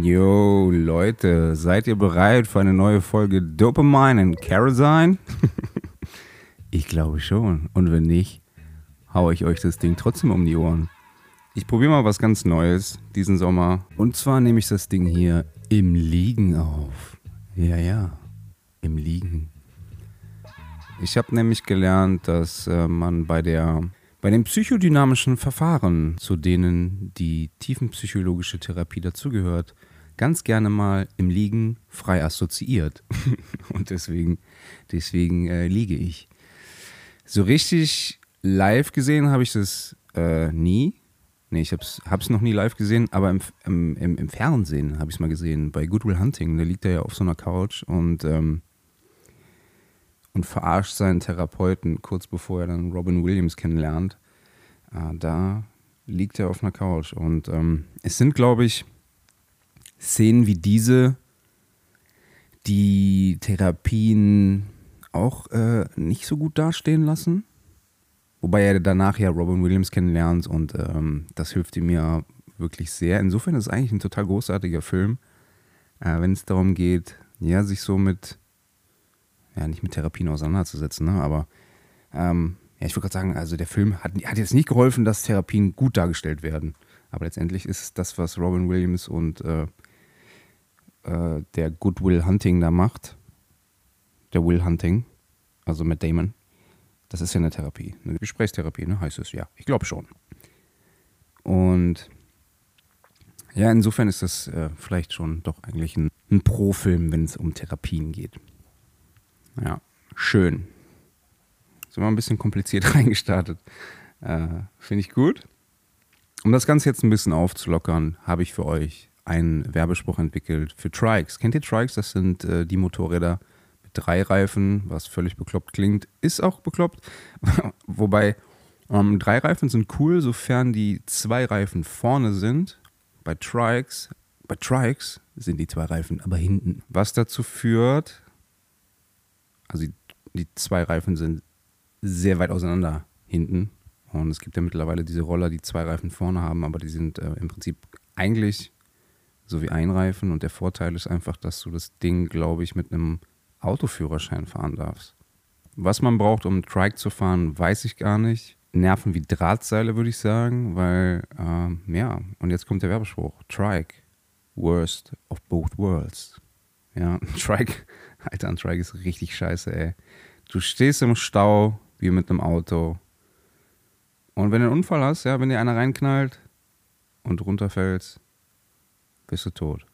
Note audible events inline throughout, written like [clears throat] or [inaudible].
Yo, Leute, seid ihr bereit für eine neue Folge Dopamine and Kerosene? [laughs] ich glaube schon. Und wenn nicht, hau ich euch das Ding trotzdem um die Ohren. Ich probiere mal was ganz Neues diesen Sommer. Und zwar nehme ich das Ding hier im Liegen auf. Ja, ja, im Liegen. Ich habe nämlich gelernt, dass äh, man bei der bei den psychodynamischen Verfahren, zu denen die tiefenpsychologische Therapie dazugehört, ganz gerne mal im Liegen frei assoziiert. [laughs] Und deswegen, deswegen äh, liege ich. So richtig live gesehen habe ich das äh, nie. Nee, ich habe es noch nie live gesehen, aber im, im, im, Fernsehen habe ich es mal gesehen. Bei Goodwill Hunting, da liegt er ja auf so einer Couch und ähm, und verarscht seinen Therapeuten kurz bevor er dann Robin Williams kennenlernt. Äh, da liegt er auf einer Couch. Und ähm, es sind, glaube ich, Szenen wie diese, die Therapien auch äh, nicht so gut dastehen lassen. Wobei er danach ja Robin Williams kennenlernt und ähm, das hilft ihm ja wirklich sehr. Insofern ist es eigentlich ein total großartiger Film, äh, wenn es darum geht, ja, sich so mit ja, nicht mit Therapien auseinanderzusetzen, ne? aber ähm, ja, ich würde gerade sagen, also der Film hat, hat, jetzt nicht geholfen, dass Therapien gut dargestellt werden. Aber letztendlich ist das, was Robin Williams und äh, äh, der Goodwill Hunting da macht. Der Will Hunting, also mit Damon. Das ist ja eine Therapie. Eine Gesprächstherapie, ne? heißt es ja. Ich glaube schon. Und ja, insofern ist das äh, vielleicht schon doch eigentlich ein, ein Pro-Film, wenn es um Therapien geht. Ja, schön. Sind wir ein bisschen kompliziert [laughs] reingestartet. Äh, Finde ich gut. Um das Ganze jetzt ein bisschen aufzulockern, habe ich für euch einen Werbespruch entwickelt für Trikes. Kennt ihr Trikes? Das sind äh, die Motorräder mit drei Reifen, was völlig bekloppt klingt. Ist auch bekloppt. [laughs] Wobei ähm, drei Reifen sind cool, sofern die zwei Reifen vorne sind. Bei Trikes, bei Trikes sind die zwei Reifen aber hinten. Was dazu führt, also die, zwei Reifen sind sehr weit auseinander hinten. Und es gibt ja mittlerweile diese Roller, die zwei Reifen vorne haben, aber die sind äh, im Prinzip eigentlich so wie ein Reifen. Und der Vorteil ist einfach, dass du das Ding, glaube ich, mit einem Autoführerschein fahren darfst. Was man braucht, um Trike zu fahren, weiß ich gar nicht. Nerven wie Drahtseile, würde ich sagen, weil, ähm, ja, und jetzt kommt der Werbespruch. Trike, worst of both worlds. Ja, [laughs] Trike Alter, Trike ist richtig scheiße, ey. Du stehst im Stau, wie mit einem Auto. Und wenn du einen Unfall hast, ja, wenn dir einer reinknallt und runterfällst, bist du tot.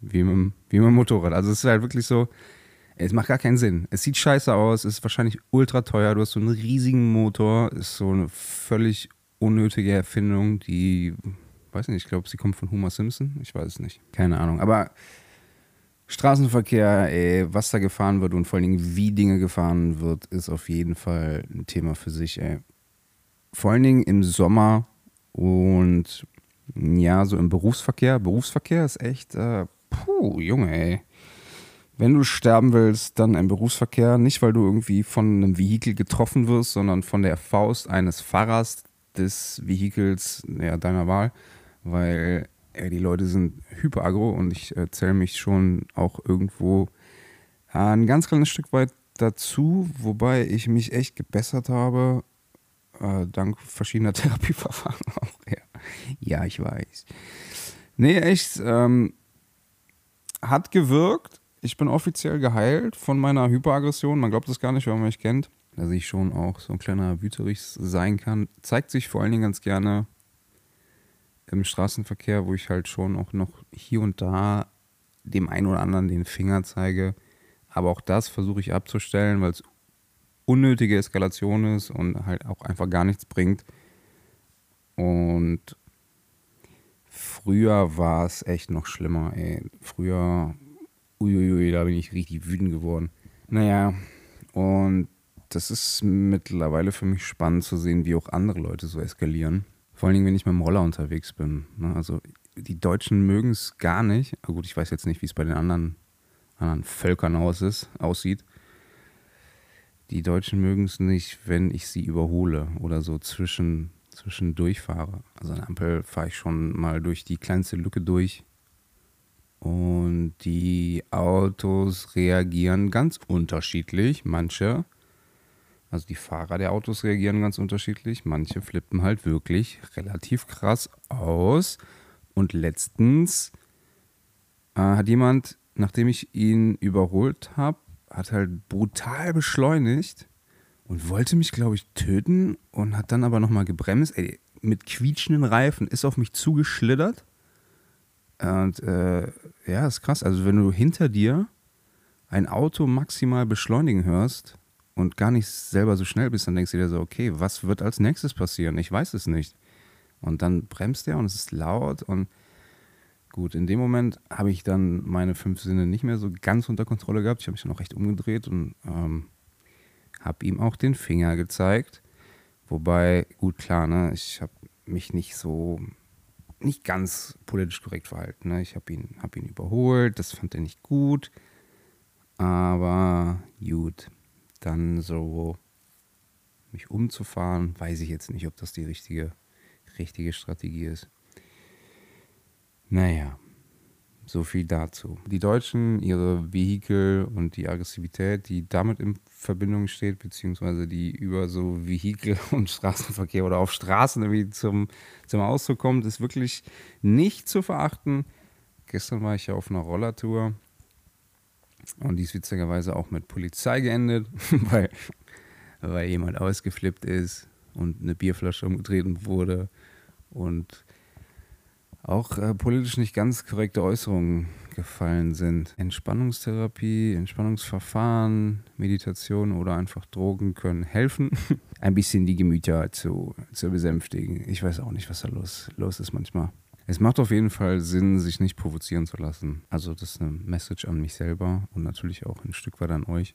Wie mit, dem, wie mit dem Motorrad. Also es ist halt wirklich so, es macht gar keinen Sinn. Es sieht scheiße aus, es ist wahrscheinlich ultra teuer. Du hast so einen riesigen Motor, ist so eine völlig unnötige Erfindung, die, weiß nicht, ich glaube, sie kommt von Homer Simpson. Ich weiß es nicht. Keine Ahnung. Aber Straßenverkehr, ey, was da gefahren wird und vor allen Dingen wie Dinge gefahren wird, ist auf jeden Fall ein Thema für sich, ey. Vor allen Dingen im Sommer und ja, so im Berufsverkehr. Berufsverkehr ist echt, äh, puh, Junge, ey. Wenn du sterben willst, dann im Berufsverkehr. Nicht, weil du irgendwie von einem Vehikel getroffen wirst, sondern von der Faust eines Fahrers des Vehikels ja, deiner Wahl. Weil ey, die Leute sind hyper aggro und ich äh, zähle mich schon auch irgendwo ein ganz kleines Stück weit dazu, wobei ich mich echt gebessert habe, äh, dank verschiedener [laughs] Therapieverfahren auch. Ja, ja ich weiß. Nee, echt, ähm, hat gewirkt. Ich bin offiziell geheilt von meiner Hyperaggression. Man glaubt es gar nicht, wenn man mich kennt, dass ich schon auch so ein kleiner Wüterich sein kann. Zeigt sich vor allen Dingen ganz gerne im Straßenverkehr, wo ich halt schon auch noch hier und da dem einen oder anderen den Finger zeige. Aber auch das versuche ich abzustellen, weil es unnötige Eskalation ist und halt auch einfach gar nichts bringt. Und früher war es echt noch schlimmer, ey. Früher, uiuiui, da bin ich richtig wütend geworden. Naja, und das ist mittlerweile für mich spannend zu sehen, wie auch andere Leute so eskalieren. Vor allen Dingen, wenn ich mit dem Roller unterwegs bin. Ne? Also die Deutschen mögen es gar nicht. Aber gut, ich weiß jetzt nicht, wie es bei den anderen, anderen Völkern aus ist, aussieht. Die Deutschen mögen es nicht, wenn ich sie überhole oder so zwischen, zwischendurch fahre. Also eine Ampel fahre ich schon mal durch die kleinste Lücke durch. Und die Autos reagieren ganz unterschiedlich. Manche, also die Fahrer der Autos reagieren ganz unterschiedlich. Manche flippen halt wirklich relativ krass aus. Und letztens äh, hat jemand, nachdem ich ihn überholt habe, hat halt brutal beschleunigt und wollte mich, glaube ich, töten und hat dann aber nochmal gebremst. Ey, mit quietschenden Reifen ist auf mich zugeschlittert. Und äh, ja, ist krass. Also, wenn du hinter dir ein Auto maximal beschleunigen hörst und gar nicht selber so schnell bist, dann denkst du dir so, okay, was wird als nächstes passieren? Ich weiß es nicht. Und dann bremst er und es ist laut und gut, in dem Moment habe ich dann meine fünf Sinne nicht mehr so ganz unter Kontrolle gehabt. Ich habe mich dann auch recht umgedreht und ähm, habe ihm auch den Finger gezeigt. Wobei, gut, klar, ne, ich habe mich nicht so, nicht ganz politisch korrekt verhalten. Ne? Ich habe ihn, hab ihn überholt, das fand er nicht gut. Aber gut, dann so mich umzufahren, weiß ich jetzt nicht, ob das die richtige, richtige Strategie ist. Naja, so viel dazu. Die Deutschen, ihre Vehikel und die Aggressivität, die damit in Verbindung steht, beziehungsweise die über so Vehikel [laughs] und Straßenverkehr oder auf Straßen irgendwie zum, zum Ausdruck kommt, ist wirklich nicht zu verachten. Gestern war ich ja auf einer Rollertour und die ist witzigerweise auch mit Polizei geendet, [laughs] weil, weil jemand ausgeflippt ist und eine Bierflasche umgetreten wurde und auch äh, politisch nicht ganz korrekte Äußerungen gefallen sind. Entspannungstherapie, Entspannungsverfahren, Meditation oder einfach Drogen können helfen, [laughs] ein bisschen die Gemüter zu, zu besänftigen. Ich weiß auch nicht, was da los, los ist manchmal. Es macht auf jeden Fall Sinn, sich nicht provozieren zu lassen. Also das ist eine Message an mich selber und natürlich auch ein Stück weit an euch.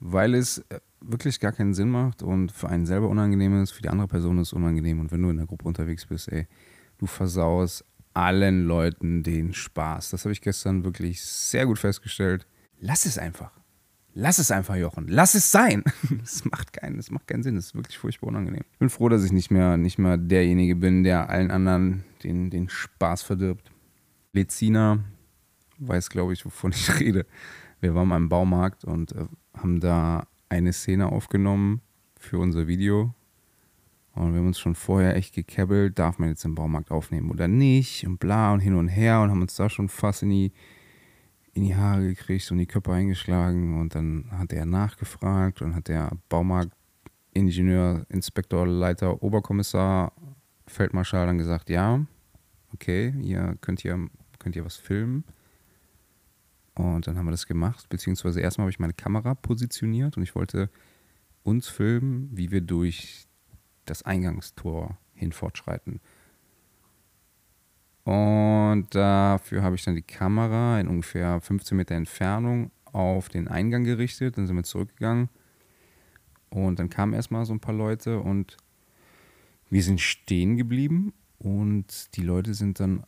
Weil es äh, wirklich gar keinen Sinn macht und für einen selber unangenehm ist, für die andere Person ist es unangenehm. Und wenn du in der Gruppe unterwegs bist, ey, du versaust allen Leuten den Spaß. Das habe ich gestern wirklich sehr gut festgestellt. Lass es einfach. Lass es einfach, Jochen. Lass es sein. [laughs] Das macht keinen, das macht keinen Sinn. Das ist wirklich furchtbar unangenehm. Ich bin froh, dass ich nicht mehr, nicht mehr derjenige bin, der allen anderen den, den Spaß verdirbt. Lezina weiß, glaube ich, wovon [laughs] ich rede. Wir waren mal im Baumarkt und äh, haben da eine Szene aufgenommen für unser Video und wir haben uns schon vorher echt gekebbelt, darf man jetzt im Baumarkt aufnehmen oder nicht und bla und hin und her und haben uns da schon fast in die, in die Haare gekriegt und die Köpfe eingeschlagen. Und dann hat er nachgefragt und hat der Baumarktingenieur, Inspektor, Leiter, Oberkommissar, Feldmarschall dann gesagt, ja, okay, ihr könnt hier, könnt ihr was filmen. Und dann haben wir das gemacht, beziehungsweise erstmal habe ich meine Kamera positioniert und ich wollte uns filmen, wie wir durch das Eingangstor hin fortschreiten. Und dafür habe ich dann die Kamera in ungefähr 15 Meter Entfernung auf den Eingang gerichtet. Dann sind wir zurückgegangen. Und dann kamen erstmal so ein paar Leute und wir sind stehen geblieben. Und die Leute sind dann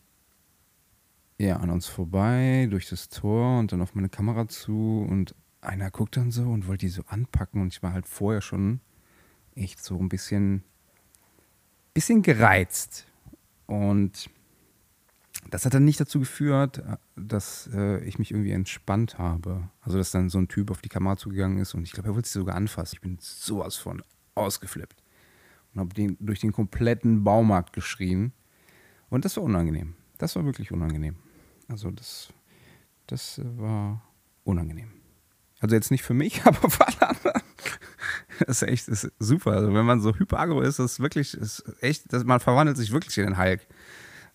ja, an uns vorbei durch das Tor und dann auf meine Kamera zu. Und einer guckt dann so und wollte die so anpacken. Und ich war halt vorher schon echt so ein bisschen bisschen gereizt. Und das hat dann nicht dazu geführt, dass äh, ich mich irgendwie entspannt habe. Also, dass dann so ein Typ auf die Kamera zugegangen ist und ich glaube, er wollte sie sogar anfassen. Ich bin sowas von ausgeflippt und habe den, durch den kompletten Baumarkt geschrien. Und das war unangenehm. Das war wirklich unangenehm. Also, das, das war unangenehm. Also, jetzt nicht für mich, [laughs] aber für alle anderen. Das ist echt das ist super. Also wenn man so hyperagro ist, das ist wirklich, ist echt, das, man verwandelt sich wirklich in den Hulk.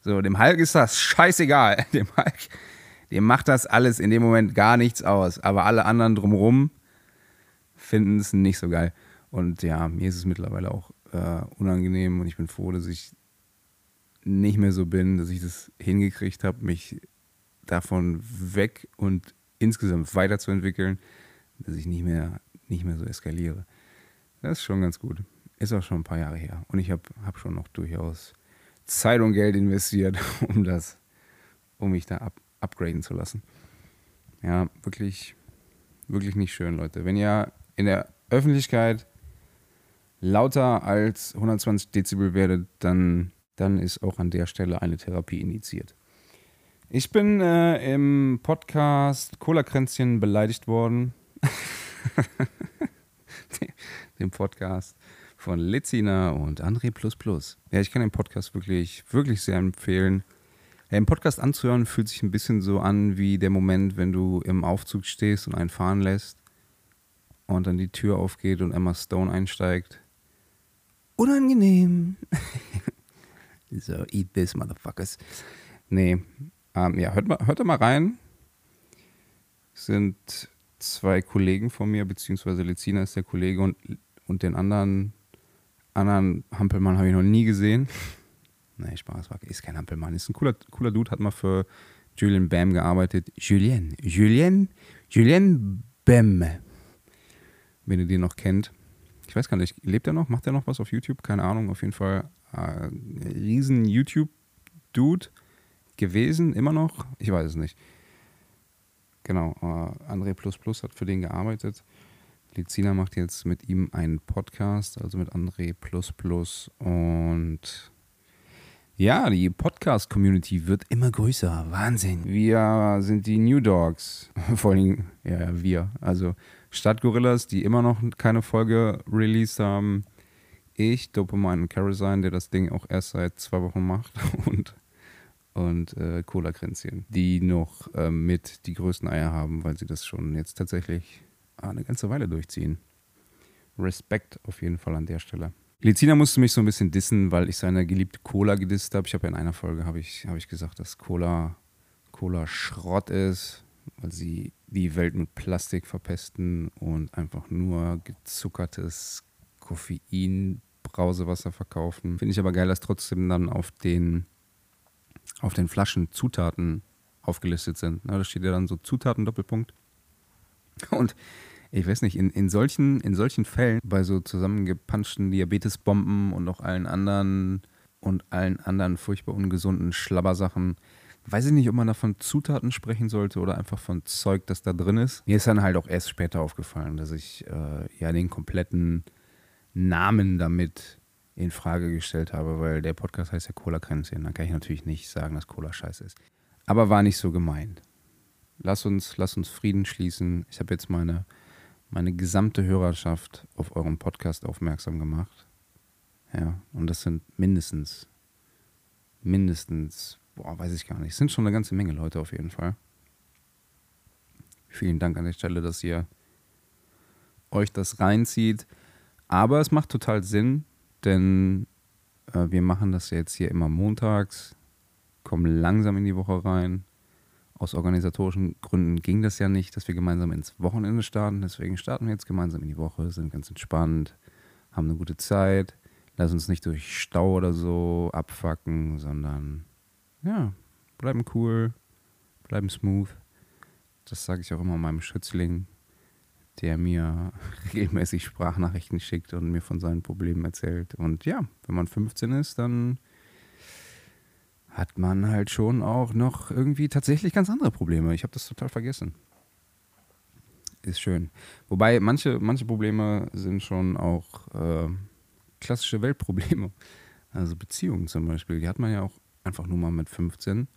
So, dem Hulk ist das scheißegal. [laughs] Dem Hulk, dem macht das alles in dem Moment gar nichts aus. Aber alle anderen drumherum finden es nicht so geil. Und ja, mir ist es mittlerweile auch äh, unangenehm und ich bin froh, dass ich nicht mehr so bin, dass ich das hingekriegt habe, mich davon weg und insgesamt weiterzuentwickeln, dass ich nicht mehr, nicht mehr so eskaliere. Das ist schon ganz gut. Ist auch schon ein paar Jahre her. Und ich habe hab schon noch durchaus Zeit und Geld investiert, [laughs] um das, um mich da up, upgraden zu lassen. Ja, wirklich, wirklich nicht schön, Leute. Wenn ihr in der Öffentlichkeit lauter als 120 Dezibel werdet, dann, dann ist auch an der Stelle eine Therapie initiiert. Ich bin äh, im Podcast Cola-Kränzchen beleidigt worden. [laughs] Dem Podcast von Litzina und André. Ja, ich kann den Podcast wirklich, wirklich sehr empfehlen. Ja, Im Podcast anzuhören fühlt sich ein bisschen so an wie der Moment, wenn du im Aufzug stehst und einen fahren lässt und dann die Tür aufgeht und Emma Stone einsteigt. Unangenehm. [laughs] so, eat this, motherfuckers. Nee, ähm, ja, hört, mal, hört da mal rein. Sind zwei Kollegen von mir, beziehungsweise Lezina ist der Kollege und, und den anderen, anderen Hampelmann habe ich noch nie gesehen. Nee, Spaß, ist kein Hampelmann. Ist ein cooler, cooler Dude, hat mal für Julian Bam gearbeitet. Julien, Julien, Julien Bam. Wenn ihr den noch kennt. Ich weiß gar nicht, lebt er noch? Macht er noch was auf YouTube? Keine Ahnung, auf jeden Fall. Äh, riesen YouTube-Dude gewesen, immer noch. Ich weiß es nicht. Genau, äh, André Plus Plus hat für den gearbeitet. Lizina macht jetzt mit ihm einen Podcast, also mit André Plus Plus. Und ja, die Podcast-Community wird immer größer. Wahnsinn. Wir sind die New Dogs. [laughs] Vor allem, ja, wir. Also Stadtgorillas, die immer noch keine Folge released haben. Ich, Dopamine und Kerosene, der das Ding auch erst seit zwei Wochen macht. [laughs] Und und äh, Cola-Kränzchen, die noch äh, mit die größten Eier haben, weil sie das schon jetzt tatsächlich eine ganze Weile durchziehen. Respekt auf jeden Fall an der Stelle. Lizina musste mich so ein bisschen dissen, weil ich seine geliebte Cola gedisst habe. Ich habe ja in einer Folge habe ich, hab ich gesagt, dass Cola, Cola Schrott ist, weil sie die Welt mit Plastik verpesten und einfach nur gezuckertes Koffein Brausewasser verkaufen. Finde ich aber geil, dass trotzdem dann auf den auf den Flaschen Zutaten aufgelistet sind. da steht ja dann so Zutaten Doppelpunkt. Und ich weiß nicht, in, in, solchen, in solchen Fällen, bei so zusammengepanschten Diabetesbomben und auch allen anderen und allen anderen furchtbar ungesunden Schlabbersachen, weiß ich nicht, ob man da von Zutaten sprechen sollte oder einfach von Zeug, das da drin ist. Mir ist dann halt auch erst später aufgefallen, dass ich äh, ja den kompletten Namen damit in Frage gestellt habe, weil der Podcast heißt ja Cola Kränzchen. Dann kann ich natürlich nicht sagen, dass Cola scheiße ist. Aber war nicht so gemeint. Lass uns, lass uns Frieden schließen. Ich habe jetzt meine, meine gesamte Hörerschaft auf euren Podcast aufmerksam gemacht. Ja, und das sind mindestens, mindestens, boah, weiß ich gar nicht. Es sind schon eine ganze Menge Leute auf jeden Fall. Vielen Dank an der Stelle, dass ihr euch das reinzieht. Aber es macht total Sinn, denn äh, wir machen das jetzt hier immer montags, kommen langsam in die Woche rein. Aus organisatorischen Gründen ging das ja nicht, dass wir gemeinsam ins Wochenende starten. Deswegen starten wir jetzt gemeinsam in die Woche, sind ganz entspannt, haben eine gute Zeit, lass uns nicht durch Stau oder so abfacken, sondern ja, bleiben cool, bleiben smooth. Das sage ich auch immer meinem Schützling der mir [laughs] regelmäßig Sprachnachrichten schickt und mir von seinen Problemen erzählt. Und ja, wenn man 15 ist, dann hat man halt schon auch noch irgendwie tatsächlich ganz andere Probleme. Ich habe das total vergessen. Ist schön. Wobei manche, manche Probleme sind schon auch äh, klassische Weltprobleme. Also Beziehungen zum Beispiel, die hat man ja auch einfach nur mal mit 15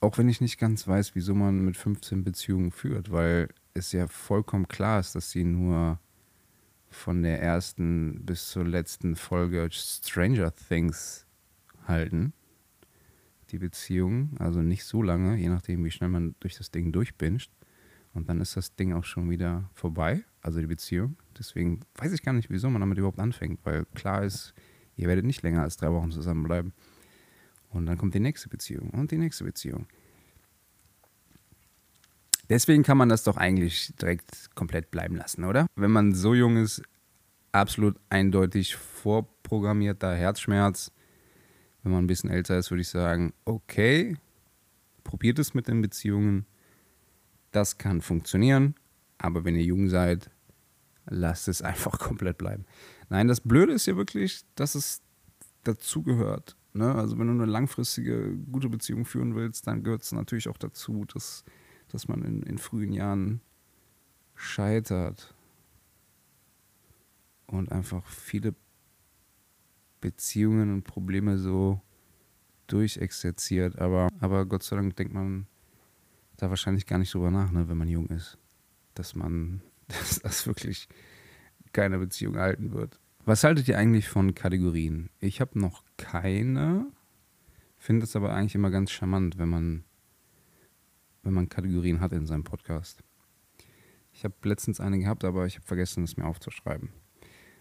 auch wenn ich nicht ganz weiß, wieso man mit 15 Beziehungen führt, weil es ja vollkommen klar ist, dass sie nur von der ersten bis zur letzten Folge Stranger Things halten. Die Beziehung, also nicht so lange, je nachdem, wie schnell man durch das Ding durchbinscht. Und dann ist das Ding auch schon wieder vorbei, also die Beziehung. Deswegen weiß ich gar nicht, wieso man damit überhaupt anfängt, weil klar ist, ihr werdet nicht länger als drei Wochen zusammenbleiben. Und dann kommt die nächste Beziehung und die nächste Beziehung. Deswegen kann man das doch eigentlich direkt komplett bleiben lassen, oder? Wenn man so jung ist, absolut eindeutig vorprogrammierter Herzschmerz. Wenn man ein bisschen älter ist, würde ich sagen, okay, probiert es mit den Beziehungen. Das kann funktionieren. Aber wenn ihr jung seid, lasst es [laughs] einfach komplett bleiben. Nein, das Blöde ist ja wirklich, dass es dazugehört. Ne? Also wenn du eine langfristige, gute Beziehung führen willst, dann gehört es natürlich auch dazu, dass, dass man in, in frühen Jahren scheitert und einfach viele Beziehungen und Probleme so durchexerziert. Aber, aber Gott sei Dank denkt man da wahrscheinlich gar nicht drüber nach, ne, wenn man jung ist. Dass man, [laughs] dass das wirklich keine Beziehung halten wird. Was haltet ihr eigentlich von Kategorien? Ich habe noch keine, finde es aber eigentlich immer ganz charmant, wenn man, wenn man Kategorien hat in seinem Podcast. Ich habe letztens eine gehabt, aber ich habe vergessen, es mir aufzuschreiben.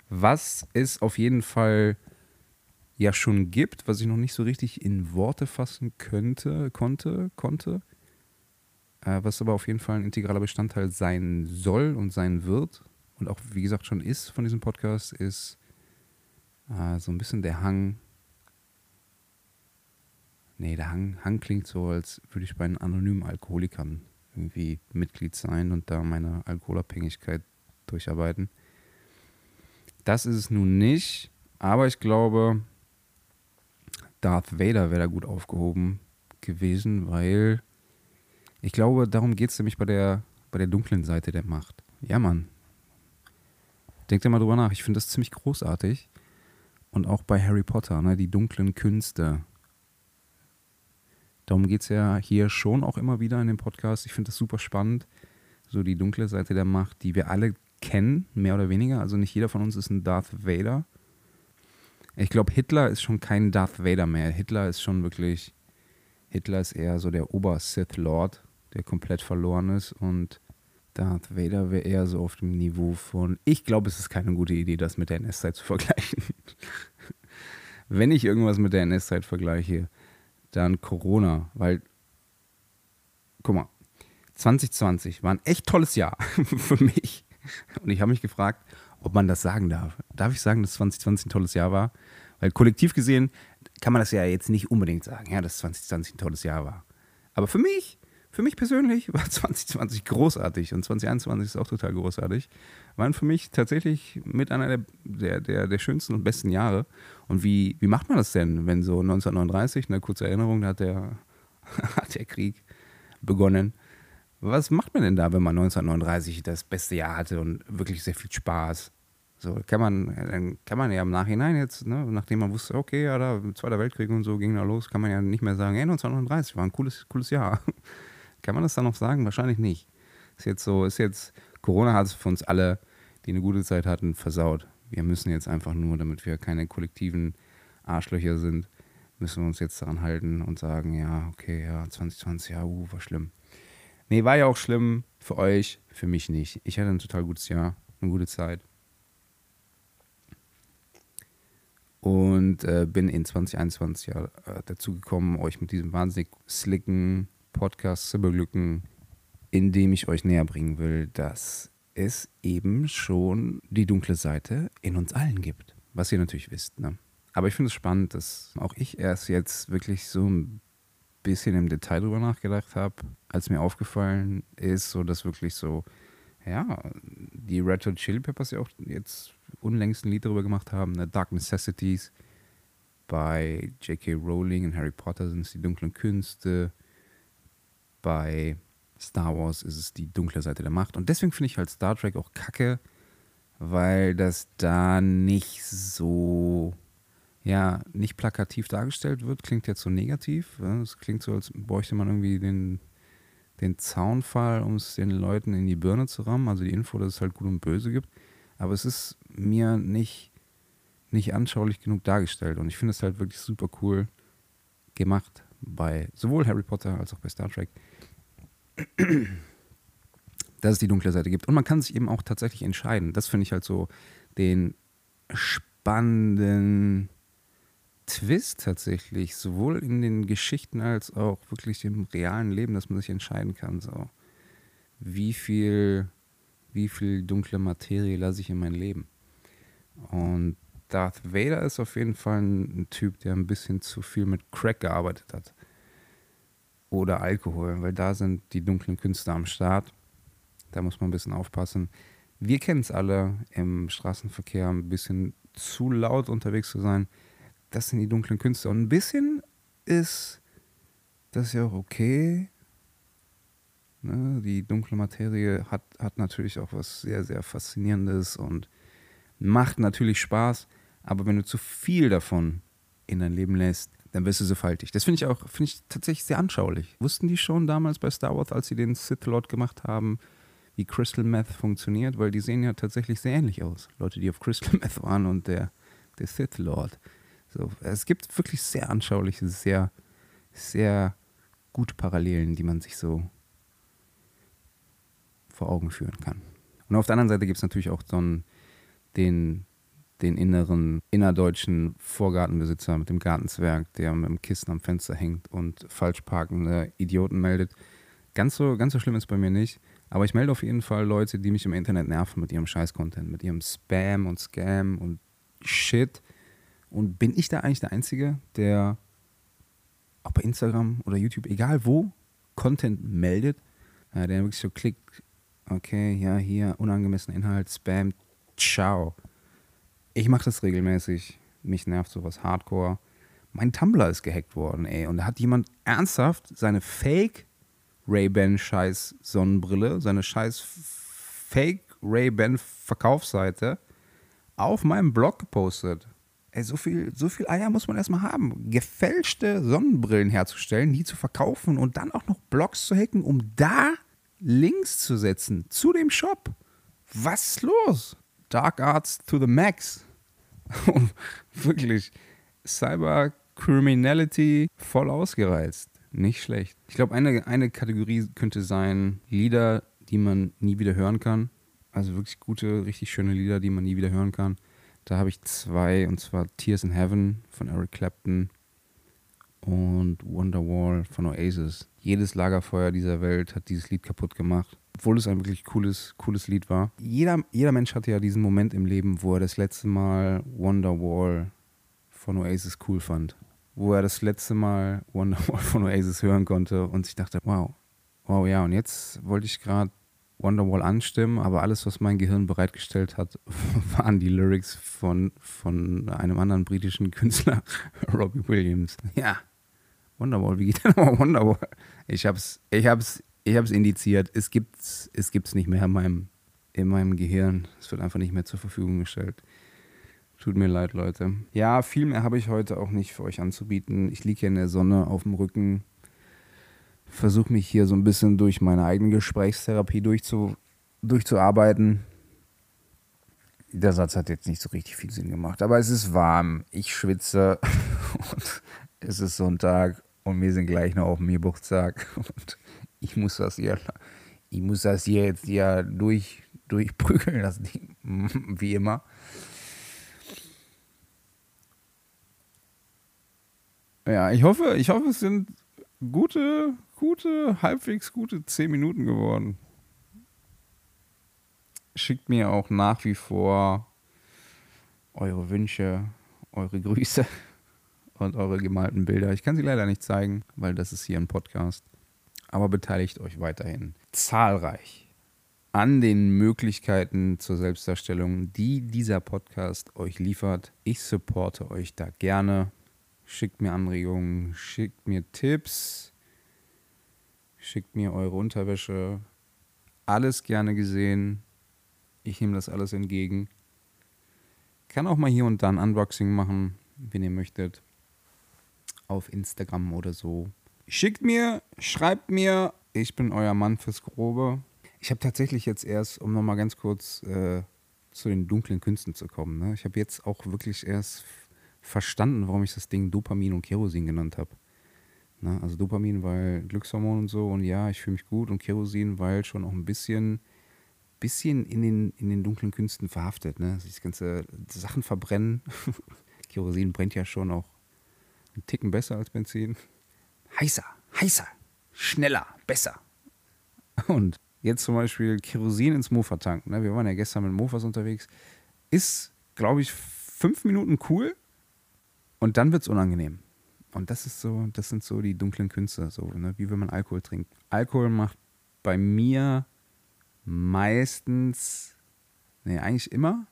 Was es auf jeden Fall ja schon gibt, was ich noch nicht so richtig in Worte fassen könnte, konnte, konnte, äh, was aber auf jeden Fall ein integraler Bestandteil sein soll und sein wird und auch, wie gesagt, schon ist von diesem Podcast, ist äh, so ein bisschen der Hang. Nee, der Hang, Hang klingt so, als würde ich bei den anonymen Alkoholikern irgendwie Mitglied sein und da meine Alkoholabhängigkeit durcharbeiten. Das ist es nun nicht, aber ich glaube, Darth Vader wäre da gut aufgehoben gewesen, weil ich glaube, darum geht es nämlich bei der, bei der dunklen Seite der Macht. Ja, Mann. Denkt ihr mal drüber nach. Ich finde das ziemlich großartig. Und auch bei Harry Potter, ne, die dunklen Künste. Darum geht es ja hier schon auch immer wieder in dem Podcast. Ich finde das super spannend. So die dunkle Seite der Macht, die wir alle kennen, mehr oder weniger. Also nicht jeder von uns ist ein Darth Vader. Ich glaube, Hitler ist schon kein Darth Vader mehr. Hitler ist schon wirklich, Hitler ist eher so der Ober-Sith Lord, der komplett verloren ist und Darth Vader wäre eher so auf dem Niveau von, ich glaube, es ist keine gute Idee, das mit der NS-Zeit zu vergleichen. [laughs] Wenn ich irgendwas mit der NS-Zeit vergleiche, dann Corona, weil, guck mal, 2020 war ein echt tolles Jahr [laughs] für mich. Und ich habe mich gefragt, ob man das sagen darf. Darf ich sagen, dass 2020 ein tolles Jahr war? Weil kollektiv gesehen kann man das ja jetzt nicht unbedingt sagen, ja, dass 2020 ein tolles Jahr war. Aber für mich, für mich persönlich war [laughs] 2020 großartig und 2021 ist auch total großartig. Waren für mich tatsächlich mit einer der, der, der, der schönsten und besten Jahre. Und wie, wie macht man das denn, wenn so 1939, eine kurze Erinnerung, da hat der, [laughs] hat der Krieg begonnen was macht man denn da, wenn man 1939 das beste Jahr hatte und wirklich sehr viel Spaß? So kann man, dann kann man ja im Nachhinein jetzt, ne, nachdem man wusste, okay, ja, da Zweiter Weltkrieg und so ging da los, kann man ja nicht mehr sagen, hey, 1939 war ein cooles, cooles Jahr. [laughs] kann man das dann noch sagen? Wahrscheinlich nicht. Ist jetzt so, ist jetzt, Corona hat es für uns alle, die eine gute Zeit hatten, versaut. Wir müssen jetzt einfach nur, damit wir keine kollektiven Arschlöcher sind, müssen wir uns jetzt daran halten und sagen, ja, okay, ja, 2020, ja, uh, war schlimm. Nee, war ja auch schlimm für euch, für mich nicht. Ich hatte ein total gutes Jahr, eine gute Zeit. Und äh, bin in 2021 ja, äh, dazu gekommen, euch mit diesem wahnsinnig slicken Podcast zu beglücken, indem ich euch näher bringen will, dass es eben schon die dunkle Seite in uns allen gibt. Was ihr natürlich wisst. Ne? Aber ich finde es spannend, dass auch ich erst jetzt wirklich so ein bisschen im Detail drüber nachgedacht habe, als mir aufgefallen ist, so dass wirklich so, ja, die Red Hot Chili Peppers ja auch jetzt unlängst ein Lied darüber gemacht haben, ne? Dark Necessities. Bei J.K. Rowling und Harry Potter sind es die dunklen Künste. Bei Star Wars ist es die dunkle Seite der Macht. Und deswegen finde ich halt Star Trek auch kacke, weil das da nicht so ja nicht plakativ dargestellt wird, klingt jetzt so negativ. Es klingt so, als bräuchte man irgendwie den, den Zaunfall, um es den Leuten in die Birne zu rammen, also die Info, dass es halt gut und böse gibt. Aber es ist mir nicht, nicht anschaulich genug dargestellt und ich finde es halt wirklich super cool gemacht bei sowohl Harry Potter als auch bei Star Trek, [clears throat] dass es die dunkle Seite gibt. Und man kann sich eben auch tatsächlich entscheiden. Das finde ich halt so den spannenden Twist tatsächlich, sowohl in den Geschichten als auch wirklich im realen Leben, dass man sich entscheiden kann, so wie viel, wie viel dunkle Materie lasse ich in mein Leben. Und Darth Vader ist auf jeden Fall ein, Typ, der ein bisschen zu viel mit Crack gearbeitet hat. Oder Alkohol, weil da sind die dunklen Künste am Start. Da muss man ein bisschen aufpassen. Wir kennen es alle, im Straßenverkehr ein bisschen zu laut unterwegs zu sein das sind die dunklen Künste. Und ein bisschen ist das ja auch okay. Ne? Die dunkle Materie hat, hat natürlich auch was sehr, sehr Faszinierendes und macht natürlich Spaß. Aber wenn du zu viel davon in dein Leben lässt, dann wirst du so faltig. Das finde ich auch, finde ich tatsächlich sehr anschaulich. Wussten die schon damals bei Star Wars, als sie den Sith Lord gemacht haben, wie Crystal Meth funktioniert? Weil die sehen ja tatsächlich sehr ähnlich aus. Leute, die auf Crystal [laughs] Meth waren und der, der Sith Lord. So, es gibt wirklich sehr anschauliche, sehr, sehr gute Parallelen, die man sich so vor Augen führen kann. Und auf der anderen Seite gibt es natürlich auch so einen, den, den inneren, innerdeutschen Vorgartenbesitzer mit dem Gartenzwerg, der mit dem Kissen am Fenster hängt und falsch parkende Idioten meldet. Ganz so, ganz so schlimm ist bei mir nicht. Aber ich melde auf jeden Fall Leute, die mich im Internet nerven mit ihrem Scheiß-Content, mit ihrem Spam und Scam und Shit. Und bin ich da eigentlich der Einzige, der auch bei Instagram oder YouTube, egal wo, Content meldet, der wirklich so klickt, okay, ja, hier, unangemessener Inhalt, Spam, ciao. Ich mache das regelmäßig. Mich nervt sowas hardcore. Mein Tumblr ist gehackt worden, ey. Und da hat jemand ernsthaft seine Fake Ray-Ban scheiß Sonnenbrille, seine scheiß Fake Ray-Ban Verkaufsseite auf meinem Blog gepostet. Ey, so viel, so viel Eier muss man erstmal haben. Gefälschte Sonnenbrillen herzustellen, die zu verkaufen und dann auch noch Blogs zu hacken, um da Links zu setzen zu dem Shop. Was ist los? Dark Arts to the max. [laughs] Wirklich. Cyber Criminality voll ausgereizt. Nicht schlecht. Ich glaube, eine, eine Kategorie könnte sein Lieder, die man nie wieder hören kann. Also wirklich gute, richtig schöne Lieder, die man nie wieder hören kann. Da habe ich zwei, und zwar Tears in Heaven von Eric Clapton und Wonderwall von Oasis. Jedes Lagerfeuer dieser Welt hat dieses Lied kaputt gemacht, obwohl es ein wirklich cooles, cooles Lied war. Jeder, jeder Mensch hatte ja diesen Moment im Leben, wo er das letzte Mal Wonderwall von Oasis cool fand. Wo er das letzte Mal Wonderwall von Oasis hören konnte und sich dachte, wow, wow, ja, und jetzt wollte ich gerade Wonderwall anstimmen, aber alles, was mein Gehirn bereitgestellt hat, [laughs] waren die Lyrics von, von einem anderen britischen Künstler, [laughs] Robbie Williams. Ja, Wonderwall, wie geht denn nochmal Wonderwall? Ich hab's, ich hab's, ich hab's indiziert. Es gibt's, es gibt's nicht mehr in meinem, in meinem Gehirn. Es wird einfach nicht mehr zur Verfügung gestellt. Tut mir leid, Leute. Ja, viel mehr habe ich heute auch nicht für euch anzubieten. Ich liege hier in der Sonne auf dem Rücken versuche mich hier so ein bisschen durch meine eigene Gesprächstherapie durchzu, durchzuarbeiten. Der Satz hat jetzt nicht so richtig viel Sinn gemacht, aber es ist warm, ich schwitze [laughs] und es ist Sonntag und wir sind gleich noch auf dem Geburtstag [laughs] und ich muss das hier, ich muss das hier jetzt ja durch, durchprügeln, das Ding, [laughs] wie immer. Ja, ich hoffe, ich hoffe, es sind gute gute, halbwegs gute 10 Minuten geworden. Schickt mir auch nach wie vor eure Wünsche, eure Grüße [laughs] und eure gemalten Bilder. Ich kann sie leider nicht zeigen, weil das ist hier ein Podcast. Aber beteiligt euch weiterhin zahlreich an den Möglichkeiten zur Selbstdarstellung, die dieser Podcast euch liefert. Ich supporte euch da gerne. Schickt mir Anregungen, schickt mir Tipps schickt mir eure Unterwäsche. Alles gerne gesehen. Ich nehme das alles entgegen. Kann auch mal hier und da ein Unboxing machen, wenn ihr möchtet. Auf Instagram oder so. Schickt mir, schreibt mir. Ich bin euer Mann fürs Grobe. Ich habe tatsächlich jetzt erst, um nochmal ganz kurz äh, zu den dunklen Künsten zu kommen. Ne? Ich habe jetzt auch wirklich erst verstanden, warum ich das Ding Dopamin und Kerosin genannt habe. Ne? Also Dopamin, weil Glückshormon und so und ja, ich fühle mich gut und Kerosin, weil schon auch ein bisschen, bisschen in, den, in den dunklen Künsten verhaftet. Ne? Also das ganze Sachen verbrennen. [laughs] Kerosin brennt ja schon auch einen Ticken besser als Benzin. Heißer, heißer, schneller, besser. Und jetzt zum Beispiel Kerosin ins Mofa tanken. Ne? Wir waren ja gestern mit Mofas unterwegs. Ist, glaube ich, fünf Minuten cool und dann wird es unangenehm. Und das ist so, das sind so die dunklen Künste, so, ne? wie wenn man Alkohol trinkt. Alkohol macht bei mir meistens, nee, eigentlich immer,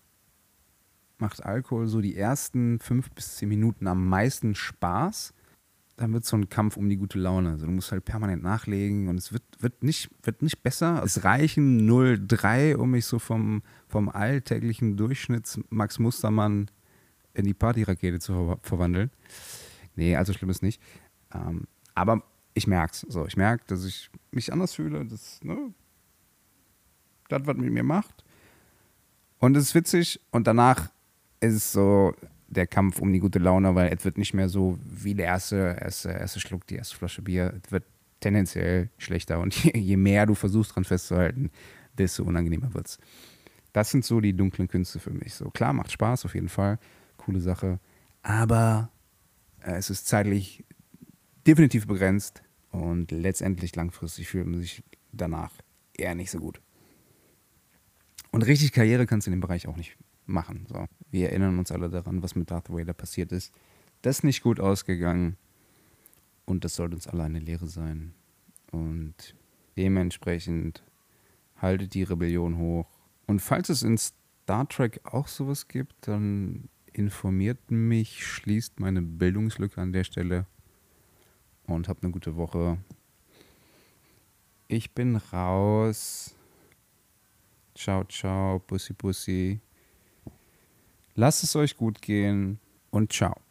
macht Alkohol so die ersten fünf bis zehn Minuten am meisten Spaß. Dann wird so ein Kampf um die gute Laune. Also du musst halt permanent nachlegen und es wird, wird, nicht, wird nicht besser. Es reichen 0,3, um mich so vom, vom alltäglichen Durchschnitts Max Mustermann in die Partyrakete zu verwandeln. Nee, also schlimm ist nicht. Ähm, aber ich merke es. So, ich merke, dass ich mich anders fühle. Das, ne, das, was mit mir macht. Und es ist witzig. Und danach ist es so der Kampf um die gute Laune, weil es wird nicht mehr so wie der erste, erste, erste Schluck, die erste Flasche Bier. Es wird tendenziell schlechter. Und [laughs] je, mehr du versuchst, dran festzuhalten, desto unangenehmer wird es. Das sind so die dunklen Künste für mich. So klar, macht Spaß auf jeden Fall. Coole Sache. Aber äh, es ist zeitlich definitiv begrenzt und letztendlich langfristig fühlt man sich danach eher nicht so gut. Und richtig Karriere kannst du in dem Bereich auch nicht machen. So. Wir erinnern uns alle daran, was mit Darth Vader passiert ist. Das ist nicht gut ausgegangen und das sollte uns alle eine Lehre sein. Und dementsprechend haltet die Rebellion hoch. Und falls es in Star Trek auch sowas gibt, dann informiert mich, schließt meine Bildungslücke an der Stelle und habt eine gute Woche. Ich bin raus. Ciao, ciao, Bussi, Bussi. Lasst es euch gut gehen und ciao.